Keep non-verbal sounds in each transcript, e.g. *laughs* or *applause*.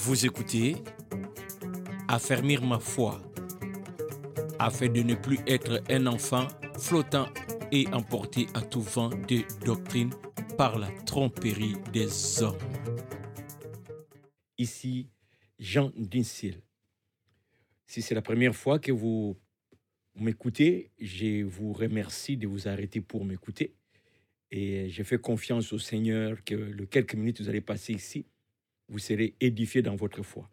Vous écoutez Affermir ma foi afin de ne plus être un enfant flottant et emporté à tout vent de doctrine par la tromperie des hommes. Ici, Jean Dinsil. Si c'est la première fois que vous m'écoutez, je vous remercie de vous arrêter pour m'écouter. Et je fais confiance au Seigneur que les quelques minutes que vous allez passer ici, vous serez édifiés dans votre foi.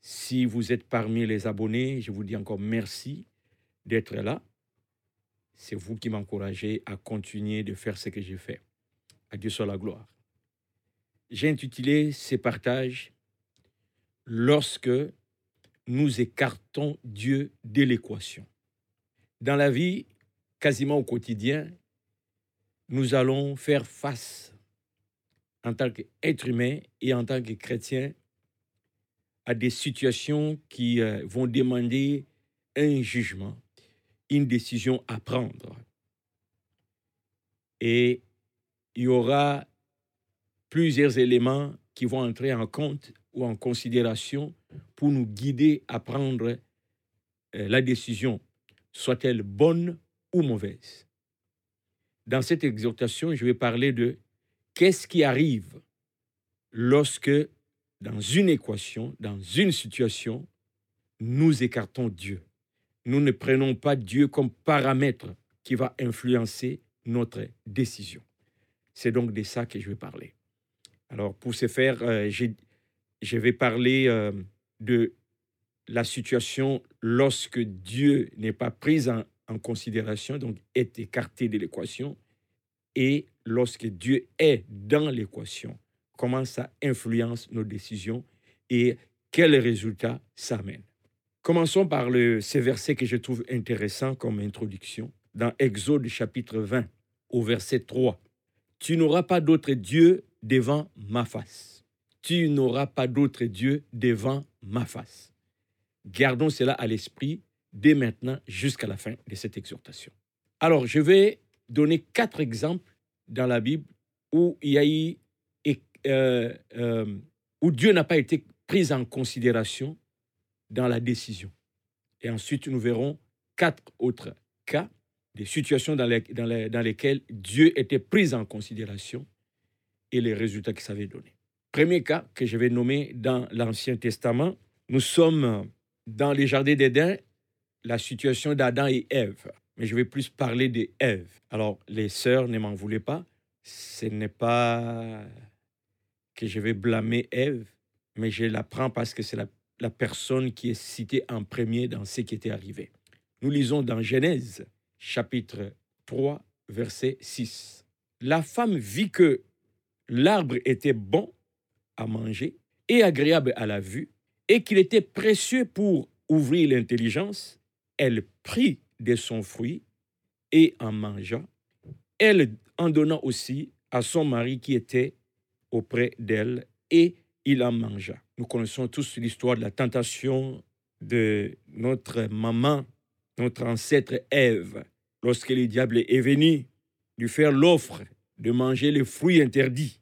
Si vous êtes parmi les abonnés, je vous dis encore merci d'être là. C'est vous qui m'encouragez à continuer de faire ce que j'ai fait. À Dieu soit la gloire. J'ai intitulé ces partages Lorsque nous écartons Dieu de l'équation. Dans la vie, quasiment au quotidien, nous allons faire face en tant qu'être humain et en tant que chrétien à des situations qui euh, vont demander un jugement, une décision à prendre. Et il y aura plusieurs éléments qui vont entrer en compte ou en considération pour nous guider à prendre euh, la décision, soit-elle bonne ou mauvaise. Dans cette exhortation, je vais parler de qu'est-ce qui arrive lorsque, dans une équation, dans une situation, nous écartons Dieu? Nous ne prenons pas Dieu comme paramètre qui va influencer notre décision. C'est donc de ça que je vais parler. Alors, pour ce faire, euh, je vais parler euh, de la situation lorsque Dieu n'est pas pris en, en considération, donc est écarté de l'équation, et lorsque Dieu est dans l'équation, comment ça influence nos décisions et quels résultats ça amène. Commençons par le, ce verset que je trouve intéressant comme introduction, dans Exode chapitre 20, au verset 3. Tu n'auras pas d'autre Dieu devant ma face. Tu n'auras pas d'autre Dieu devant ma face. Gardons cela à l'esprit dès maintenant jusqu'à la fin de cette exhortation. Alors, je vais donner quatre exemples dans la Bible euh, euh, où Dieu n'a pas été pris en considération dans la décision. Et ensuite, nous verrons quatre autres cas, des situations dans, lesquelles Dieu était pris en considération et les résultats que ça avait donné. Premier cas que je vais nommer dans l'Ancien Testament, nous sommes dans les jardins d'Éden, la situation d'Adam et Ève mais je vais plus parler d'Ève. Alors, les sœurs, ne m'en voulez pas. Ce n'est pas que je vais blâmer Ève, mais je la prends parce que c'est la, la personne qui est citée en premier dans ce qui était arrivé. Nous lisons dans Genèse, chapitre 3, verset 6. La femme vit que l'arbre était bon à manger et agréable à la vue, et qu'il était précieux pour ouvrir l'intelligence. Elle prit de son fruit et en mangea. Elle en donna aussi à son mari qui était auprès d'elle et il en mangea. Nous connaissons tous l'histoire de la tentation de notre maman, notre ancêtre Ève, lorsque le diable est venu lui faire l'offre de manger les fruits interdits.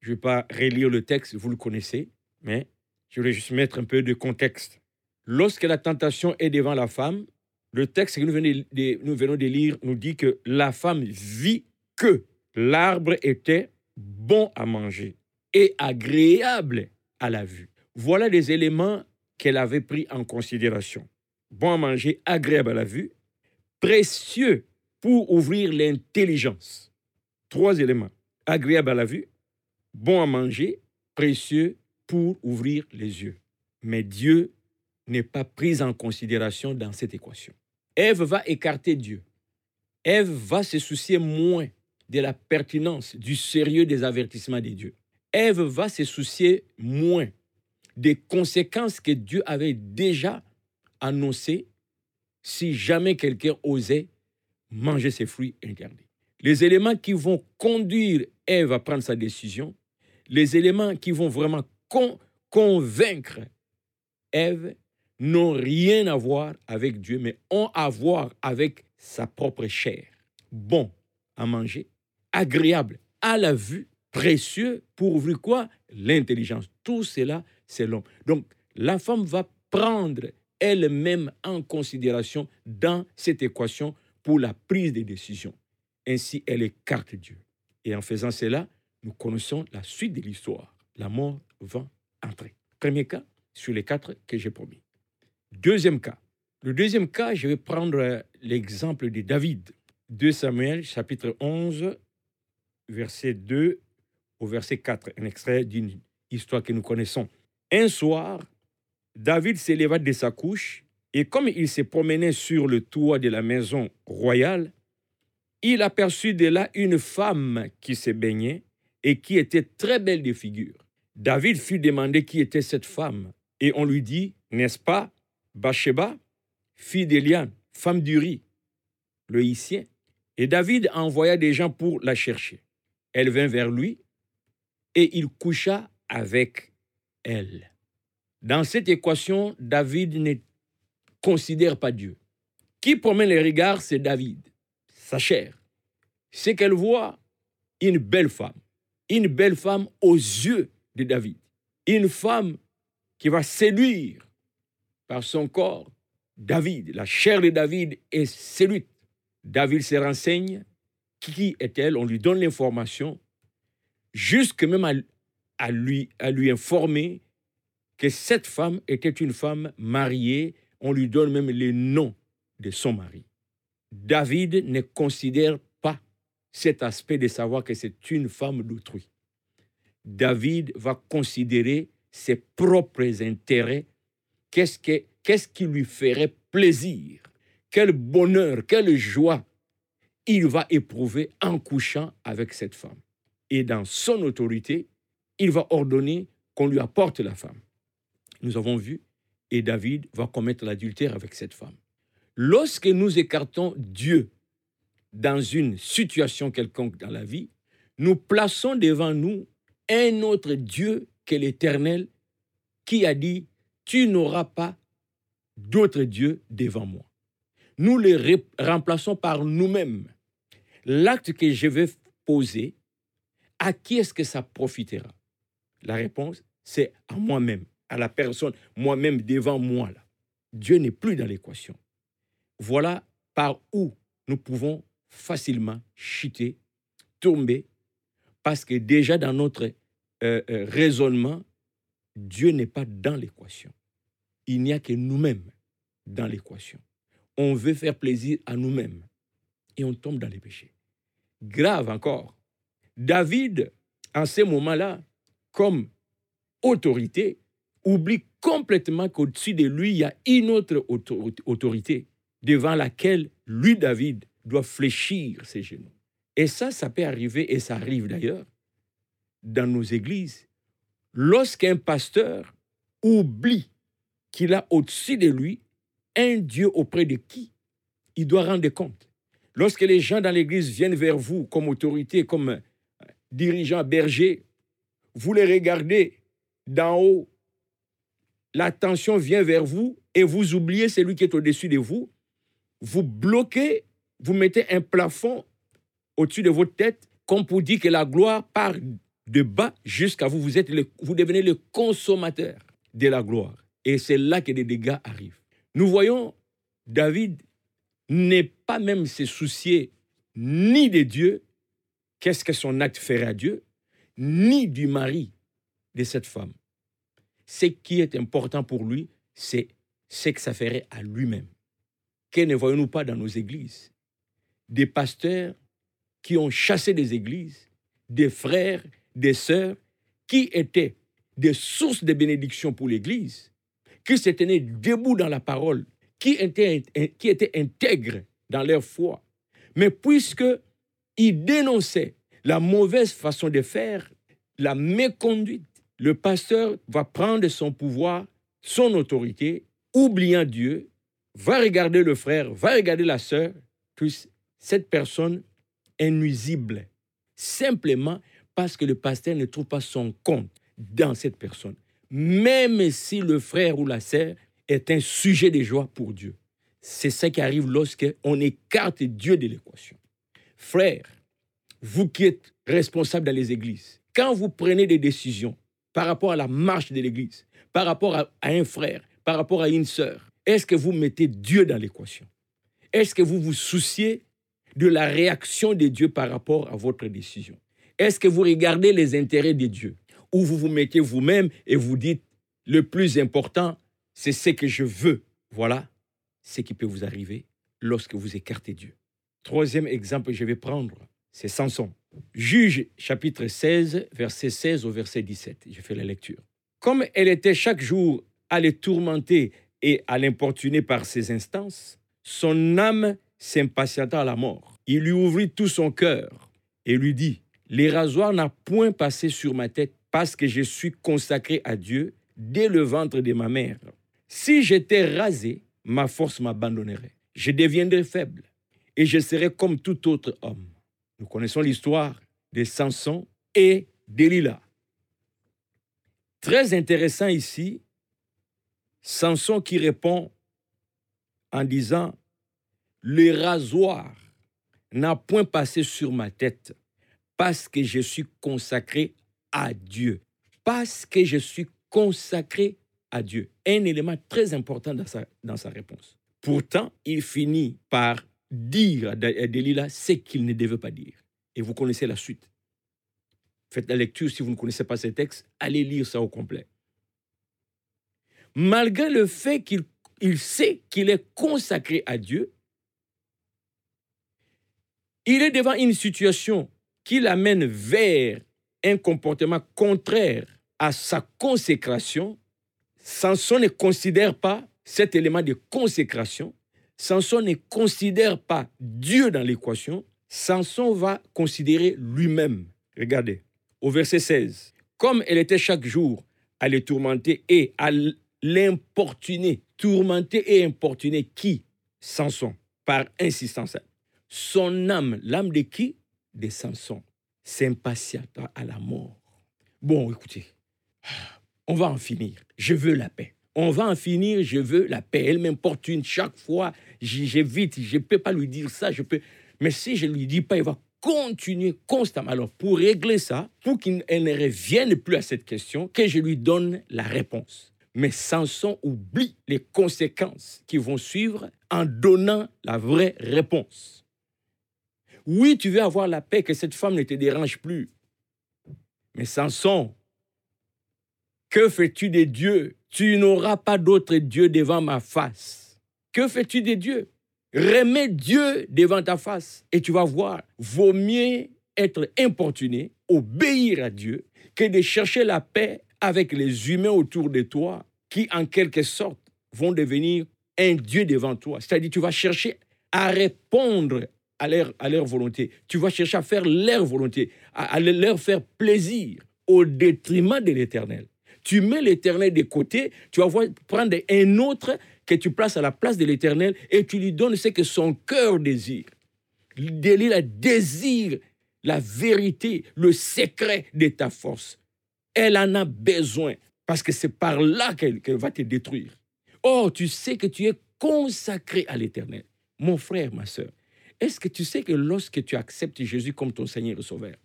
Je ne vais pas relire le texte, vous le connaissez, mais je vais juste mettre un peu de contexte. Lorsque la tentation est devant la femme, le texte que nous venons de, lire nous dit que la femme vit que l'arbre était bon à manger et agréable à la vue. Voilà des éléments qu'elle avait pris en considération. Bon à manger, agréable à la vue, précieux pour ouvrir l'intelligence. Trois éléments. Agréable à la vue, bon à manger, précieux pour ouvrir les yeux. Mais Dieu n'est pas pris en considération dans cette équation. Ève va écarter Dieu. Ève va se soucier moins de la pertinence, du sérieux des avertissements de Dieu. Ève va se soucier moins des conséquences que Dieu avait déjà annoncées si jamais quelqu'un osait manger ses fruits interdits. Les éléments qui vont conduire Ève à prendre sa décision, les éléments qui vont vraiment convaincre Ève n'ont rien à voir avec Dieu, mais ont à voir avec sa propre chair. Bon à manger, agréable à la vue précieux pour ouvrir quoi? L'intelligence. Tout cela, c'est l'homme. Donc, la femme va prendre elle-même en considération dans cette équation pour la prise des décisions. Ainsi, elle écarte Dieu. Et en faisant cela, nous connaissons la suite de l'histoire. La mort va entrer. Premier cas sur les quatre que j'ai promis. Deuxième cas. Le deuxième cas, je vais prendre l'exemple de David. 2 Samuel, chapitre 11, verset 2 au verset 4, un extrait d'une histoire que nous connaissons. Un soir, David s'éleva de sa couche et comme il se promenait sur le toit de la maison royale, il aperçut de là une femme qui se baignait et qui était très belle de figure. David fut demandé qui était cette femme et on lui dit, n'est-ce pas, Bathsheba, fille d'Eliane, femme d'Uri, le Hissien. Et David envoya des gens pour la chercher. Elle vint vers lui et il coucha avec elle. Dans cette équation, David ne considère pas Dieu. Qui promène les regards, c'est David, sa chair. C'est qu'elle voit une belle femme, une belle femme aux yeux de David, une femme qui va séduire par son corps David. La chair de David est séduite. David se renseigne. Qui est-elle? On lui donne l'information, jusque même à, à, lui, à lui informer que cette femme était une femme mariée. On lui donne même le nom de son mari. David ne considère pas cet aspect de savoir que c'est une femme d'autrui. David va considérer ses propres intérêts. Qu'est-ce, que, qu'est-ce qui lui ferait plaisir? Quel bonheur, quelle joie il va éprouver en couchant avec cette femme. Et dans son autorité, il va ordonner qu'on lui apporte la femme. Nous avons vu, et David va commettre l'adultère avec cette femme. Lorsque nous écartons Dieu dans une situation quelconque dans la vie, nous plaçons devant nous un autre Dieu que l'Éternel qui a dit, tu n'auras pas d'autre Dieu devant moi. Nous le remplaçons par nous-mêmes. L'acte que je vais poser, à qui est-ce que ça profitera? La réponse, c'est à moi-même, à la personne, moi-même devant moi. Dieu n'est plus dans l'équation. Voilà par où nous pouvons facilement chuter, tomber, parce que déjà dans notre euh, euh, raisonnement, Dieu n'est pas dans l'équation. Il n'y a que nous-mêmes dans l'équation. On veut faire plaisir à nous-mêmes et on tombe dans les péchés. Grave encore, David, en ces moments-là, comme autorité, oublie complètement qu'au-dessus de lui, il y a une autre autorité devant laquelle lui, David, doit fléchir ses genoux. Et ça, ça peut arriver, et ça arrive d'ailleurs, dans nos églises, lorsqu'un pasteur oublie qu'il a au-dessus de lui un Dieu auprès de qui il doit rendre compte. Lorsque les gens dans l'église viennent vers vous comme autorité, comme euh, dirigeant berger, vous les regardez d'en haut, l'attention vient vers vous et vous oubliez celui qui est au-dessus de vous, vous bloquez, vous mettez un plafond au-dessus de votre tête, comme pour dire que la gloire part de bas jusqu'à vous. Vous, êtes vous devenez le consommateur de la gloire. Et c'est là que des dégâts arrivent. Nous voyons David n'est pas même se soucier ni de Dieu, qu'est-ce que son acte ferait à Dieu, ni du mari de cette femme. Ce qui est important pour lui, c'est ce que ça ferait à lui-même. Que ne voyons-nous pas dans nos églises Des pasteurs qui ont chassé des églises, des frères des sœurs qui étaient des sources de bénédiction pour l'Église, qui se tenaient debout dans la parole, qui étaient, qui intègres dans leur foi. Mais puisque ils dénonçaient la mauvaise façon de faire, la méconduite, le pasteur va prendre son pouvoir, son autorité, oubliant Dieu, va regarder le frère, va regarder la sœur, puis cette personne est nuisible. Simplement parce que le pasteur ne trouve pas son compte dans cette personne. Même si le frère ou la sœur est un sujet de joie pour Dieu. C'est ça qui arrive lorsqu'on écarte Dieu de l'équation. Frère, vous qui êtes responsable dans les églises, Quand vous prenez des décisions par rapport à la marche de l'Église, par rapport à, un frère, par rapport à une sœur, est-ce que vous mettez Dieu dans l'équation? Est-ce que vous vous souciez de la réaction de Dieu par rapport à votre décision? Est-ce que vous regardez les intérêts de Dieu? Ou vous vous mettez vous-même et vous dites, le plus important, c'est ce que je veux. Voilà ce qui peut vous arriver lorsque vous écartez Dieu. Troisième exemple que je vais prendre, c'est Samson. Juge chapitre 16, verset 16 au verset 17. Je fais la lecture. Comme elle était chaque jour à les tourmenter et à l'importuner par ses instances, son âme s'impatienta à la mort. Il lui ouvrit tout son cœur et lui dit, Les rasoirs n'a point passé sur ma tête parce que je suis consacré à Dieu dès le ventre de ma mère. Si j'étais rasé, ma force m'abandonnerait. Je deviendrais faible et je serais comme tout autre homme. Nous connaissons l'histoire de Samson et d'Elila. Très intéressant ici, Samson qui répond en disant, le rasoir n'a point passé sur ma tête parce que je suis consacré à Dieu. Parce que je suis consacré à Dieu. Un élément très important dans sa, dans sa réponse. Pourtant, il finit par dire à Delilah ce qu'il ne devait pas dire. Et vous connaissez la suite. Faites la lecture si vous ne connaissez pas ces textes. Allez lire ça au complet. Malgré le fait qu'il il sait qu'il est consacré à Dieu, il est devant une situation qui l'amène vers un comportement contraire à sa consécration. Samson ne considère pas cet élément de consécration Samson ne considère pas Dieu dans l'équation, Samson va considérer lui-même. Regardez, au verset 16, comme elle était chaque jour à les tourmenter et à l'importuner, tourmenter et importuner qui? Samson, par insistance. Son âme, l'âme de qui? De Samson, s'impatienta à la mort. Bon, écoutez, on va en finir. Je veux la paix. On va en finir, je veux la paix. Elle m'importune chaque fois. J'évite, je ne peux pas lui dire ça. Je peux... Mais si je ne lui dis pas, il va continuer constamment. Alors, pour régler ça, pour qu'il ne revienne plus à cette question, que je lui donne la réponse. Mais Samson oublie les conséquences qui vont suivre en donnant la vraie réponse. Oui, tu veux avoir la paix, que cette femme ne te dérange plus. Mais Samson, que fais-tu des dieux? Tu n'auras pas d'autre Dieu devant ma face. Que fais-tu des dieux? Remets Dieu devant ta face et tu vas voir, vaut mieux être importuné, obéir à Dieu, que de chercher la paix avec les humains autour de toi qui, en quelque sorte, vont devenir un Dieu devant toi. C'est-à-dire, tu vas chercher à répondre à leur, volonté. Tu vas chercher à faire leur volonté, à leur faire plaisir au détriment de l'éternel tu mets l'éternel de côté, tu vas prendre un autre que tu places à la place de l'éternel et tu lui donnes ce que son cœur désire. Délire désire la vérité, le secret de ta force. Elle en a besoin parce que c'est par là qu'elle va te détruire. Or, tu sais que tu es consacré à l'éternel. Mon frère, ma soeur, est-ce que tu sais que lorsque tu acceptes Jésus comme ton Seigneur et Sauveur,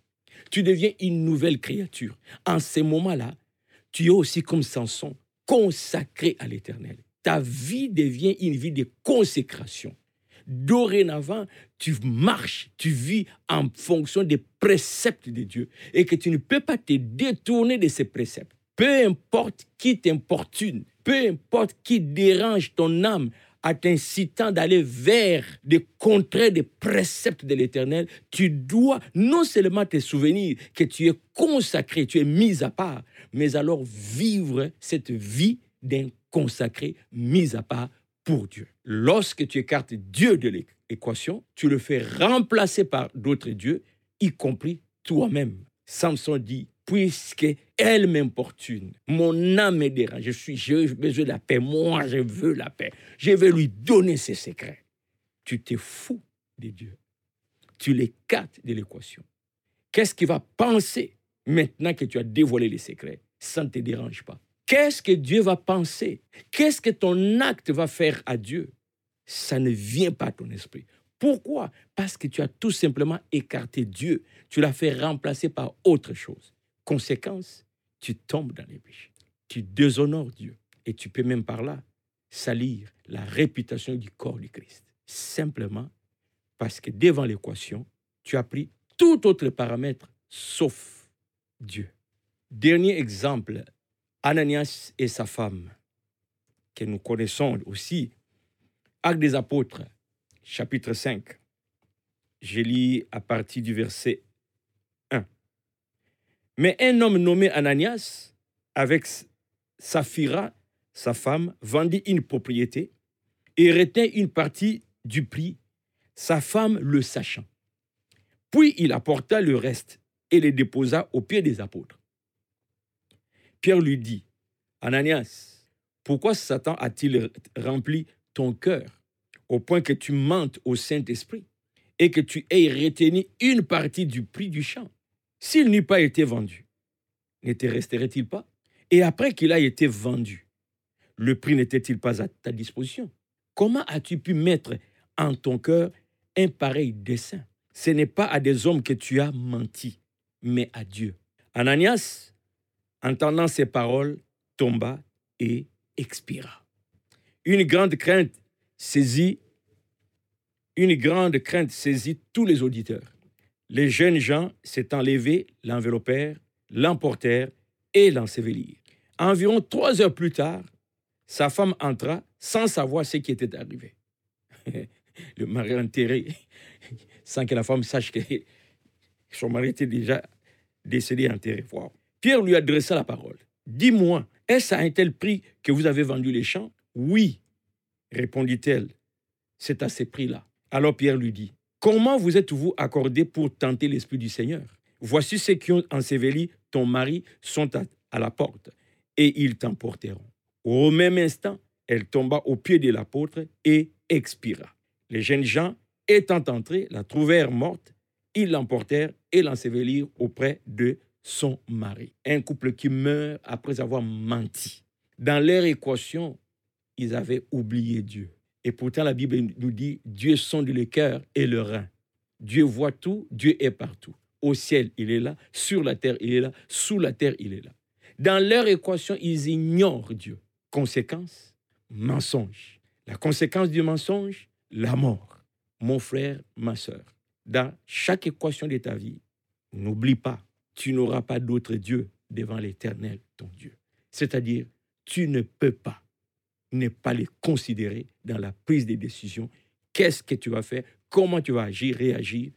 tu deviens une nouvelle créature? En ces moments-là, tu es aussi comme Samson, consacré à l'éternel. Ta vie devient une vie de consécration. Dorénavant, tu marches, tu vis en fonction des préceptes de Dieu et que tu ne peux pas te détourner de ces préceptes. Peu importe qui t'importune, peu importe qui dérange ton âme en t'incitant d'aller vers des contrées des préceptes de l'Éternel, tu dois non seulement te souvenir que tu es consacré, tu es mis à part, mais alors vivre cette vie d'un consacré mis à part pour Dieu. Lorsque tu écartes Dieu de l'équation, tu le fais remplacer par d'autres dieux, y compris toi-même. Samson dit, puisque elle m'importune, mon âme me dérange, je suis, j'ai besoin de la paix, moi je veux la paix, je vais lui donner ses secrets. Tu te fous de Dieu. Tu l'écartes de l'équation. Qu'est-ce qu'il va penser maintenant que tu as dévoilé les secrets Ça ne te dérange pas? Qu'est-ce que Dieu va penser? Qu'est-ce que ton acte va faire à Dieu? Ça ne vient pas à ton esprit. Pourquoi? Parce que tu as tout simplement écarté Dieu. Tu l'as fait remplacer par autre chose. Conséquence, tu tombes dans les péchés. Tu déshonores Dieu. Et tu peux même par là salir la réputation du corps du Christ. Simplement parce que devant l'équation, tu as pris tout autre paramètre sauf Dieu. Dernier exemple, Ananias et sa femme, que nous connaissons aussi. Actes des apôtres, chapitre 5. Je lis à partir du verset 1. Mais un homme nommé Ananias, avec Saphira, sa femme, vendit une propriété et retint une partie du prix, sa femme le sachant. Puis il apporta le reste et le déposa aux pieds des apôtres. Pierre lui dit, Ananias, pourquoi Satan a-t-il rempli ton cœur au point que tu mentes au Saint-Esprit et que tu aies retenu une partie du prix du champ? S'il n'eût pas été vendu, ne te resterait-il pas? Et après qu'il a été vendu, le prix n'était-il pas à ta disposition? Comment as-tu pu mettre en ton cœur un pareil dessein? Ce n'est pas à des hommes que tu as menti, mais à Dieu. Ananias, entendant ces paroles, tomba et expira. Une grande crainte saisit, une grande crainte saisit tous les auditeurs. Les jeunes gens s'étant levés, l'enveloppèrent, l'emportèrent et l'ensevelirent. Environ trois heures plus tard, sa femme entra sans savoir ce qui était arrivé. *laughs* Le mari enterré, *laughs* sans que la femme sache que *laughs* son mari était déjà décédé enterré. Pierre lui adressa la parole. Dis-moi, est-ce à un tel prix que vous avez vendu les champs Oui, répondit-elle. C'est à ces prix-là. Alors Pierre lui dit, Comment vous êtes-vous accordé pour tenter l'Esprit du Seigneur? Voici ceux qui ont enseveli ton mari sont à, la porte, et ils t'emporteront. Au même instant, elle tomba aux pieds de l'apôtre et expira. Les jeunes gens, étant entrés, la trouvèrent morte, ils l'emportèrent et l'ensevelirent auprès de son mari. Un couple qui meurt après avoir menti. Dans leur équation, ils avaient oublié Dieu. Et pourtant, la Bible nous dit, Dieu sonde le cœur et le rein. Dieu voit tout, Dieu est partout. Au ciel, il est là, sur la terre, il est là, sous la terre, il est là. Dans leur équation, ils ignorent Dieu. Conséquence, mensonge. La conséquence du mensonge, la mort. Mon frère, ma soeur, dans chaque équation de ta vie, n'oublie pas, tu n'auras pas d'autre Dieu devant l'Éternel, ton Dieu. C'est-à-dire, tu ne peux pas ne pas les considérer dans la prise des décisions. Qu'est-ce que tu vas faire? Comment tu vas agir, réagir?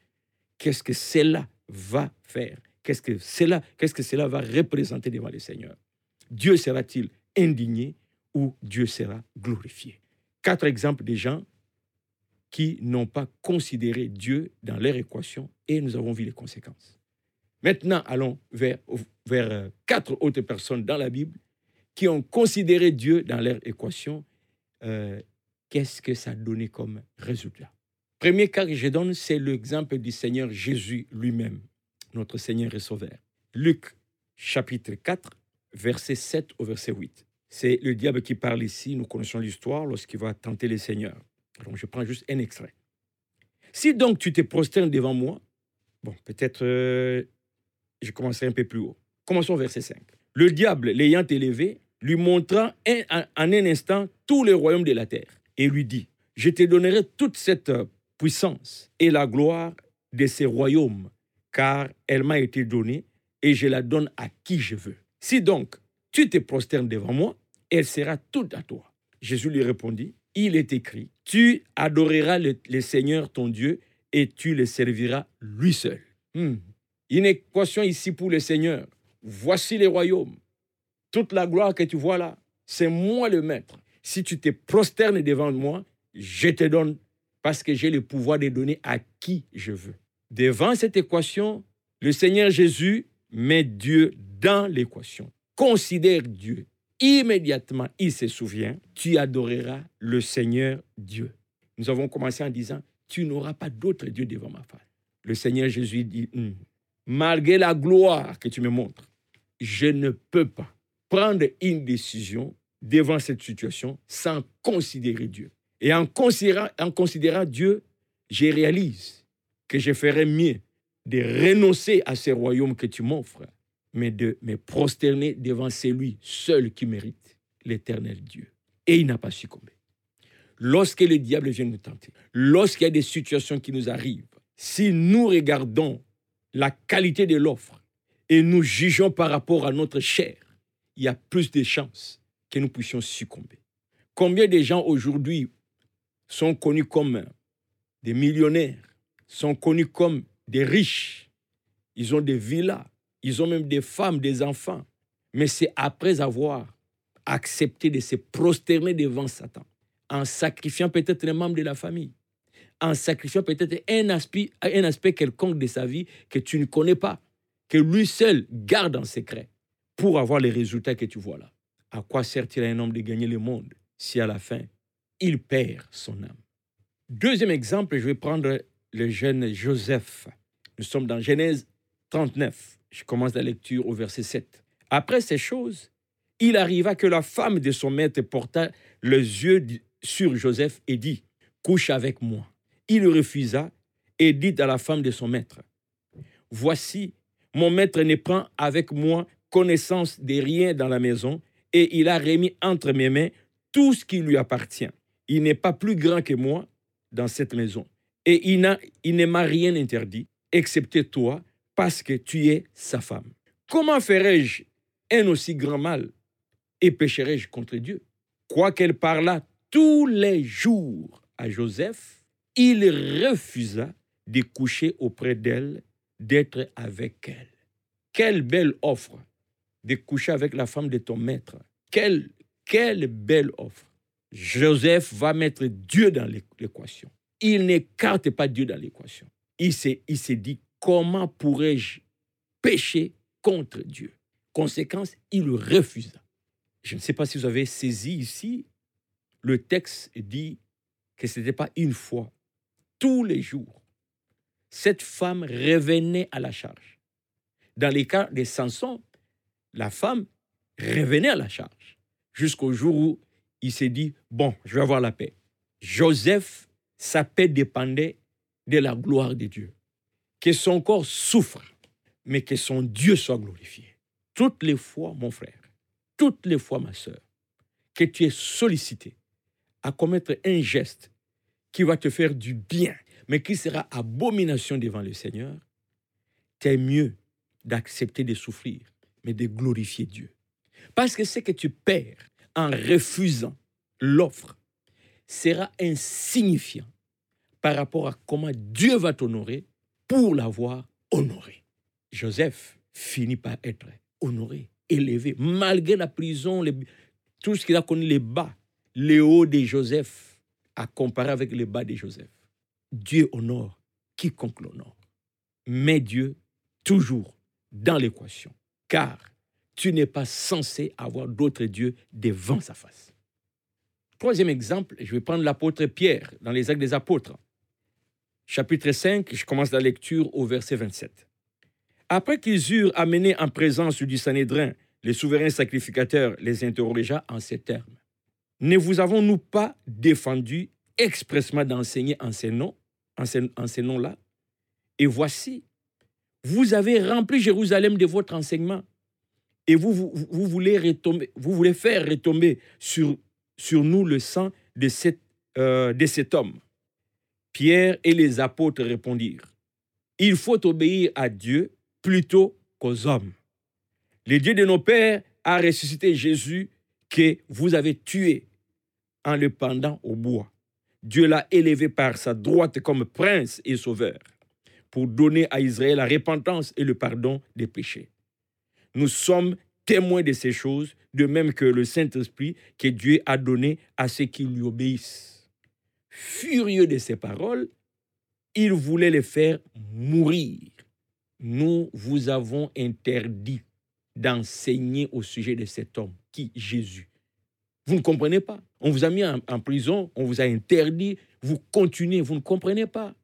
Qu'est-ce que cela va faire? Qu'est-ce que cela, va représenter devant le Seigneur? Dieu sera-t-il indigné ou Dieu sera glorifié? Quatre exemples de gens qui n'ont pas considéré Dieu dans leur équation et nous avons vu les conséquences. Maintenant, allons vers, vers euh, quatre autres personnes dans la Bible qui ont considéré Dieu dans leur équation. Euh, qu'est-ce que ça a donné comme résultat? Premier cas que je donne, c'est l'exemple du Seigneur Jésus lui-même, notre Seigneur et Sauveur. Luc chapitre 4, verset 7 au verset 8. C'est le diable qui parle ici. Nous connaissons l'histoire lorsqu'il va tenter le Seigneur. Donc, je prends juste un extrait. Si donc tu te prosternes devant moi, bon, peut-être euh, je commencerai un peu plus haut. Commençons verset 5. Le diable, l'ayant élevé, lui montra en un instant tous les royaumes de la terre et lui dit, je te donnerai toute cette puissance et la gloire de ces royaumes, car elle m'a été donnée et je la donne à qui je veux. Si donc tu te prosternes devant moi, elle sera toute à toi. Jésus lui répondit, il est écrit, tu adoreras le, Seigneur ton Dieu et tu le serviras lui seul. Hmm. Une équation ici pour le Seigneur. Voici les royaumes. Toute la gloire que tu vois là, c'est moi le maître. Si tu te prosternes devant moi, je te donne parce que j'ai le pouvoir de donner à qui je veux. Devant cette équation, le Seigneur Jésus met Dieu dans l'équation. Considère Dieu immédiatement il se souvient, tu adoreras le Seigneur Dieu. Nous avons commencé en disant, tu n'auras pas d'autre Dieu devant ma face. Le Seigneur Jésus dit, hum, malgré la gloire que tu me montres, je ne peux pas prendre une décision devant cette situation sans considérer Dieu. Et en considérant, en considérant Dieu, je réalise que je ferais mieux de renoncer à ces royaumes que tu m'offres mais de me prosterner devant celui seul qui mérite, l'éternel Dieu. Et il n'a pas succombé. Lorsque le diable vient nous tenter, lorsqu'il y a des situations qui nous arrivent, si nous regardons la qualité de l'offre et nous jugeons par rapport à notre chair, il y a plus de chances que nous puissions succomber. Combien de gens aujourd'hui sont connus comme des millionnaires, sont connus comme des riches, ils ont des villas, ils ont même des femmes, des enfants, mais c'est après avoir accepté de se prosterner devant Satan, en sacrifiant peut-être les membres de la famille, en sacrifiant peut-être un aspect, un aspect quelconque de sa vie que tu ne connais pas, que lui seul garde en secret pour avoir les résultats que tu vois là. À quoi sert-il à un homme de gagner le monde si à la fin, il perd son âme? Deuxième exemple, je vais prendre le jeune Joseph. Nous sommes dans Genèse 39. Je commence la lecture au verset 7. Après ces choses, il arriva que la femme de son maître porta les yeux sur Joseph et dit, couche avec moi. Il refusa et dit à la femme de son maître, voici, mon maître ne prend avec moi connaissance de rien dans la maison et il a remis entre mes mains tout ce qui lui appartient. Il n'est pas plus grand que moi dans cette maison et il, il ne m'a rien interdit, excepté toi, parce que tu es sa femme. Comment ferais-je un aussi grand mal et pécherais-je contre Dieu? Quoiqu'elle parlât tous les jours à Joseph, il refusa de coucher auprès d'elle, d'être avec elle. Quelle belle offre de coucher avec la femme de ton maître. Quelle, quelle belle offre. Joseph va mettre Dieu dans l'équation. Il n'écarte pas Dieu dans l'équation. Il s'est, il dit, comment pourrais-je pécher contre Dieu? Conséquence, il refusa. Je ne sais pas si vous avez saisi ici, le texte dit que ce n'était pas une fois, tous les jours. Cette femme revenait à la charge. Dans les cas de Samson, la femme revenait à la charge jusqu'au jour où il s'est dit, bon, je vais avoir la paix. Joseph, sa paix dépendait de la gloire de Dieu. Que son corps souffre, mais que son Dieu soit glorifié. Toutes les fois, mon frère, toutes les fois, ma soeur, que tu es sollicité à commettre un geste qui va te faire du bien, mais qui sera abomination devant le Seigneur, c'est mieux d'accepter de souffrir de glorifier Dieu. Parce que ce que tu perds en refusant l'offre sera insignifiant par rapport à comment Dieu va t'honorer pour l'avoir honoré. Joseph finit par être honoré, élevé, malgré la prison, tout ce qu'il a connu, les bas, les hauts de Joseph, à comparer avec les bas de Joseph. Dieu honore quiconque l'honore. Mais Dieu, toujours dans l'équation car tu n'es pas censé avoir d'autres dieux devant sa face. Troisième exemple, je vais prendre l'apôtre Pierre dans les actes des apôtres. Chapitre 5, je commence la lecture au verset 27. Après qu'ils eurent amené en présence du Sanhédrin les souverains sacrificateurs, les interrogea en ces termes. Ne vous avons-nous pas défendu expressement d'enseigner en ces noms, en ces noms-là? Et voici, vous avez rempli Jérusalem de votre enseignement et vous, vous, voulez, retomber, vous voulez faire retomber sur, sur nous le sang de, euh, de cet homme. Pierre et les apôtres répondirent, il faut obéir à Dieu plutôt qu'aux hommes. Le Dieu de nos pères a ressuscité Jésus que vous avez tué en le pendant au bois. Dieu l'a élevé par sa droite comme prince et sauveur pour donner à Israël la repentance et le pardon des péchés. Nous sommes témoins de ces choses, de même que le Saint-Esprit que Dieu a donné à ceux qui lui obéissent. Furieux de ces paroles, il voulait les faire mourir. Nous vous avons interdit d'enseigner au sujet de cet homme, qui Jésus. Vous ne comprenez pas. On vous a mis en, prison, on vous a interdit, vous continuez, vous ne comprenez pas.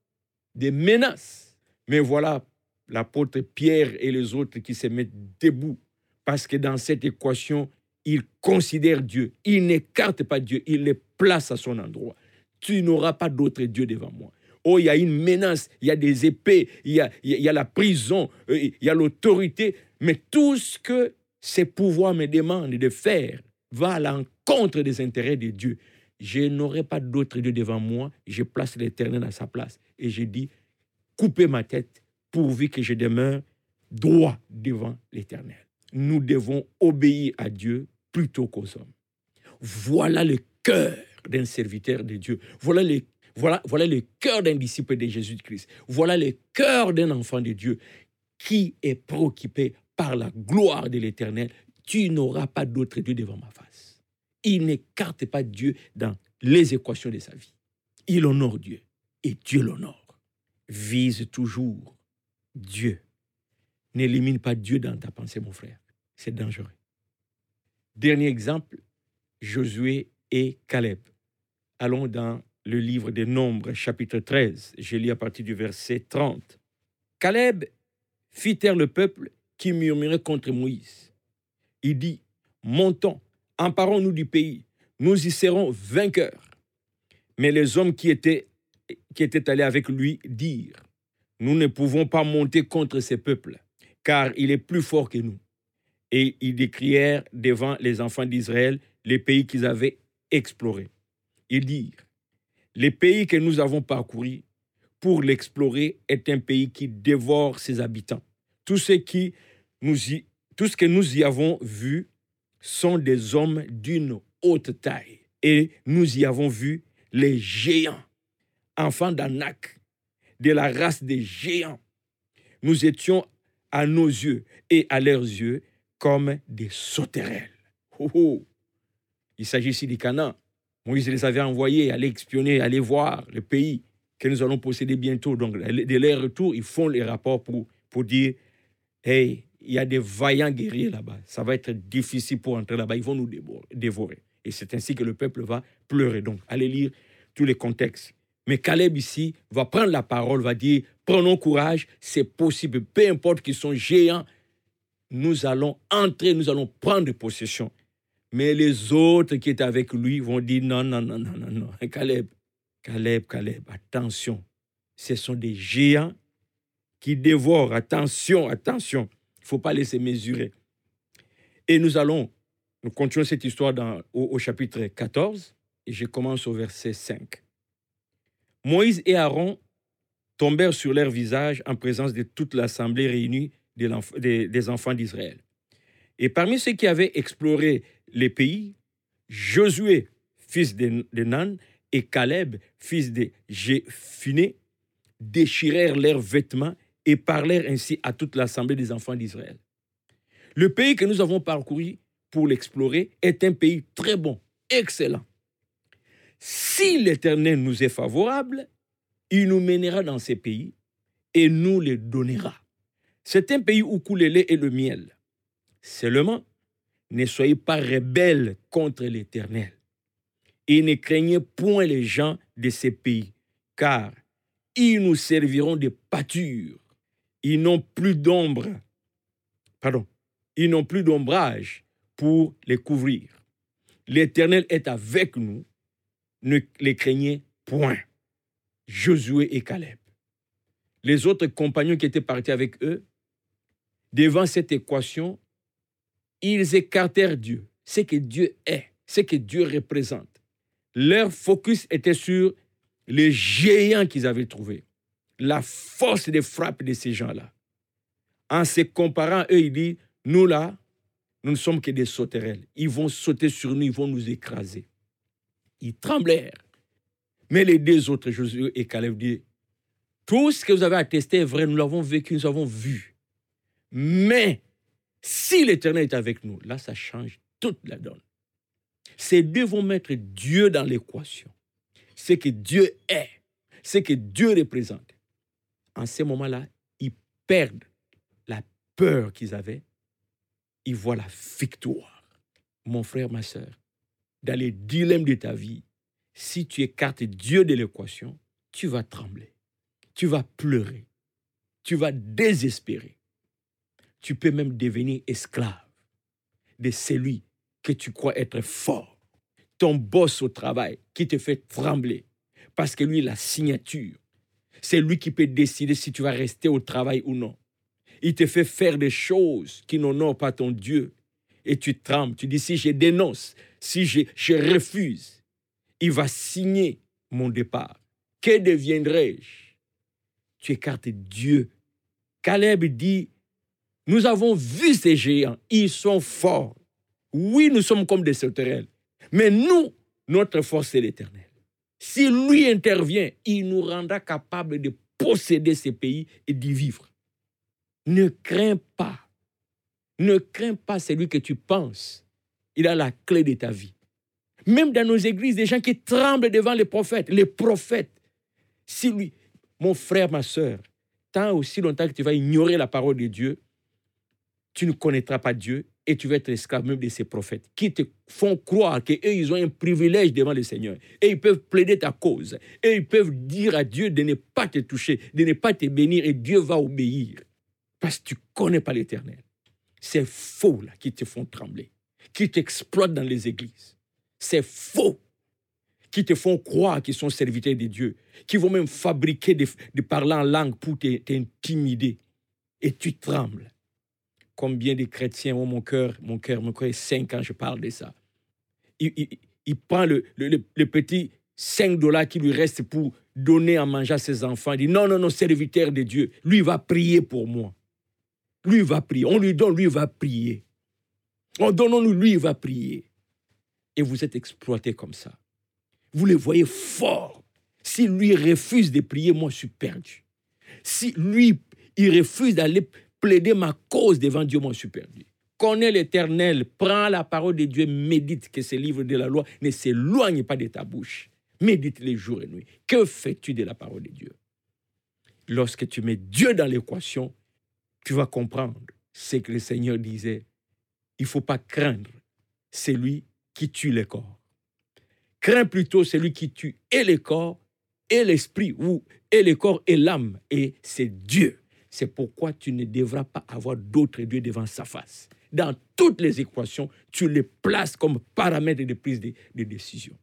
Des menaces mais voilà l'apôtre Pierre et les autres qui se mettent debout parce que dans cette équation, ils considèrent Dieu. Ils n'écartent pas Dieu, ils le placent à son endroit. Tu n'auras pas d'autre Dieu devant moi. Oh, il y a une menace, il y a des épées, il y a, y a la prison, euh, il y a l'autorité. Mais tout ce que ces pouvoirs me demandent de faire va à l'encontre des intérêts de Dieu. Je n'aurai pas d'autre Dieu devant moi. Je place l'Éternel à sa place. Et je dis, coupez ma tête pourvu que je demeure droit devant l'Éternel. Nous devons obéir à Dieu plutôt qu'aux hommes. Voilà le cœur d'un serviteur de Dieu. Voilà le, voilà, voilà le cœur d'un disciple de Jésus-Christ. Voilà le cœur d'un enfant de Dieu qui est préoccupé par la gloire de l'Éternel. Tu n'auras pas d'autre Dieu devant ma face. Il n'écarte pas Dieu dans les équations de sa vie. Il honore Dieu et Dieu l'honore. Vise toujours Dieu. N'élimine pas Dieu dans ta pensée, mon frère. C'est dangereux. Dernier exemple, Josué et Caleb. Allons dans le livre des Nombres, chapitre 13. Je lis à partir du verset 30. Caleb fit taire le peuple qui murmurait contre Moïse. Il dit, montons, emparons-nous du pays, nous y serons vainqueurs. Mais les hommes qui étaient, qui étaient allés avec lui dirent, nous ne pouvons pas monter contre ces peuples, car il est plus fort que nous. Et ils décrièrent devant les enfants d'Israël les pays qu'ils avaient explorés. Ils dirent, les pays que nous avons parcourus pour l'explorer est un pays qui dévore ses habitants. Tout ce, qui nous y, tout ce que nous y avons vu sont des hommes d'une haute taille. Et nous y avons vu les géants, enfants d'Anak, de la race des géants. Nous étions à nos yeux et à leurs yeux comme des sauterelles. Oh, oh. Il s'agit ici du Canaan. Moïse les avait envoyés aller espionner, aller voir le pays que nous allons posséder bientôt. Donc, de leur retour, ils font les rapports pour, pour dire Hey, il y a des vaillants guerriers là-bas. Ça va être difficile pour entrer là-bas. Ils vont nous dévorer. Et c'est ainsi que le peuple va pleurer. Donc, allez lire tous les contextes. Mais Caleb ici va prendre la parole, va dire Prenons courage, c'est possible. Peu importe qu'ils sont géants, nous allons entrer, nous allons prendre possession. Mais les autres qui étaient avec lui vont dire non, non, non, non, non, non. Caleb, Caleb, Caleb, attention. Ce sont des géants qui dévorent. Attention, attention. Il ne faut pas laisser mesurer. Et nous allons, nous continuons cette histoire au chapitre 14, et je commence au verset 5. Moïse et Aaron tombèrent sur leur visage en présence de toute l'assemblée réunie des enfants d'Israël. Et parmi ceux qui avaient exploré les pays, Josué, fils de, Nan, et Caleb, fils de Jéphuné, déchirèrent leurs vêtements et parlèrent ainsi à toute l'assemblée des enfants d'Israël. Le pays que nous avons parcouru pour l'explorer est un pays très bon, excellent. Si l'Éternel nous est favorable, il nous mènera dans ces pays et nous les donnera. C'est un pays où coule le lait et le miel. Seulement, ne soyez pas rebelles contre l'Éternel. Et ne craignez point les gens de ces pays, car ils nous serviront de pâture. Ils n'ont plus d'ombre, pardon, ils n'ont plus d'ombrage pour les couvrir. L'Éternel est avec nous, ne les craignez point. Josué et Caleb. Les autres compagnons qui étaient partis avec eux, devant cette équation, ils écartèrent Dieu, ce que Dieu est, ce que Dieu représente. Leur focus était sur les géants qu'ils avaient trouvés, la force des frappes de ces gens-là. En se comparant, eux, ils disent, nous là, nous ne sommes que des sauterelles. Ils vont sauter sur nous, ils vont nous écraser. Ils tremblèrent. Mais les deux autres, Josué et Caleb, disent, tout ce que vous avez attesté est vrai, nous l'avons vécu, nous l'avons vu. Mais si l'Éternel est avec nous, là, ça change toute la donne. Ces deux vont mettre Dieu dans l'équation. Ce que Dieu est, ce que Dieu représente. En ces moments-là, ils perdent la peur qu'ils avaient. Ils voient la victoire. Mon frère, ma soeur, dans les dilemmes de ta vie, si tu écartes Dieu de l'équation, tu vas trembler, tu vas pleurer, tu vas désespérer tu peux même devenir esclave de celui que tu crois être fort. Ton boss au travail qui te fait trembler parce que lui, la signature, C'est lui qui peut décider si tu vas rester au travail ou non. Il te fait faire des choses qui n'honorent pas ton Dieu. Et tu trembles. Tu dis, si je dénonce, si je, je refuse, il va signer mon départ. Que deviendrai-je? Tu écartes Dieu. Caleb dit, nous avons vu ces géants, ils sont forts. Oui, nous sommes comme des sauterelles. Mais nous, notre force, c'est l'éternel. Si lui intervient, il nous rendra capables de posséder ces pays et d'y vivre. Ne crains pas. Ne crains pas celui que tu penses. Il a la clé de ta vie. Même dans nos églises, des gens qui tremblent devant les prophètes, les prophètes. Si lui, mon frère, ma soeur, tant aussi longtemps que tu vas ignorer la parole de Dieu, tu ne connaîtras pas Dieu et tu vas être esclave même de ces prophètes qui te font croire qu'eux, ils ont un privilège devant le Seigneur et ils peuvent plaider ta cause et ils peuvent dire à Dieu de ne pas te toucher, de ne pas te bénir et Dieu va obéir parce que tu ne connais pas l'Éternel. C'est faux là qui te font trembler, qui t'exploitent dans les églises. C'est faux qui te font croire qu'ils sont serviteurs de Dieu, qui vont même fabriquer des, des parlants en langue pour t'intimider. Et tu trembles. Combien de chrétiens ont mon cœur, mon cœur, mon cœur est sain quand je parle de ça. Il, prend le, le, petit 5 dollars qui lui reste pour donner à manger à ses enfants. Il dit non, non, non, serviteur de Dieu, lui va prier pour moi. Lui va prier. On lui donne, lui va prier. On donne, lui, va prier. Et vous êtes exploité comme ça. Vous les voyez forts. Si lui refuse de prier, moi je suis perdu. Si lui, il refuse d'aller plaider ma cause devant Dieu, moi je suis perdu. Connais l'éternel, prends la parole de Dieu, médite que ce livre de la loi ne s'éloigne pas de ta bouche. Médite les jours et nuits. Que fais-tu de la parole de Dieu? Lorsque tu mets Dieu dans l'équation, tu vas comprendre ce que le Seigneur disait. Il ne faut pas craindre celui qui tue le corps. Crains plutôt celui qui tue et le corps et l'esprit, ou et le corps et l'âme, et c'est Dieu. C'est pourquoi tu ne devras pas avoir d'autres dieux devant sa face. Dans toutes les équations, tu les places comme paramètres de prise de, décision.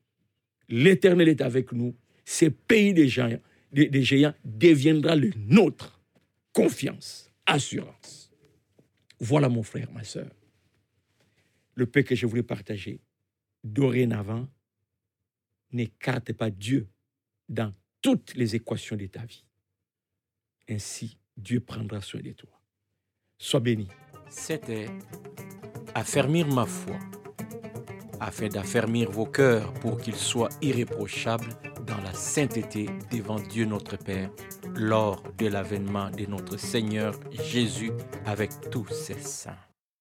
L'Éternel est avec nous. Ce pays des géants, des, géants deviendra le nôtre. Confiance, assurance. Voilà mon frère, ma soeur. Le paix que je voulais partager. Dorénavant, n'écarte pas Dieu dans toutes les équations de ta vie. Ainsi, Dieu prendra soin de toi. Sois béni. C'était affermir ma foi, afin d'affermir vos cœurs pour qu'ils soient irréprochables dans la sainteté devant Dieu notre Père lors de l'avènement de notre Seigneur Jésus avec tous ses saints.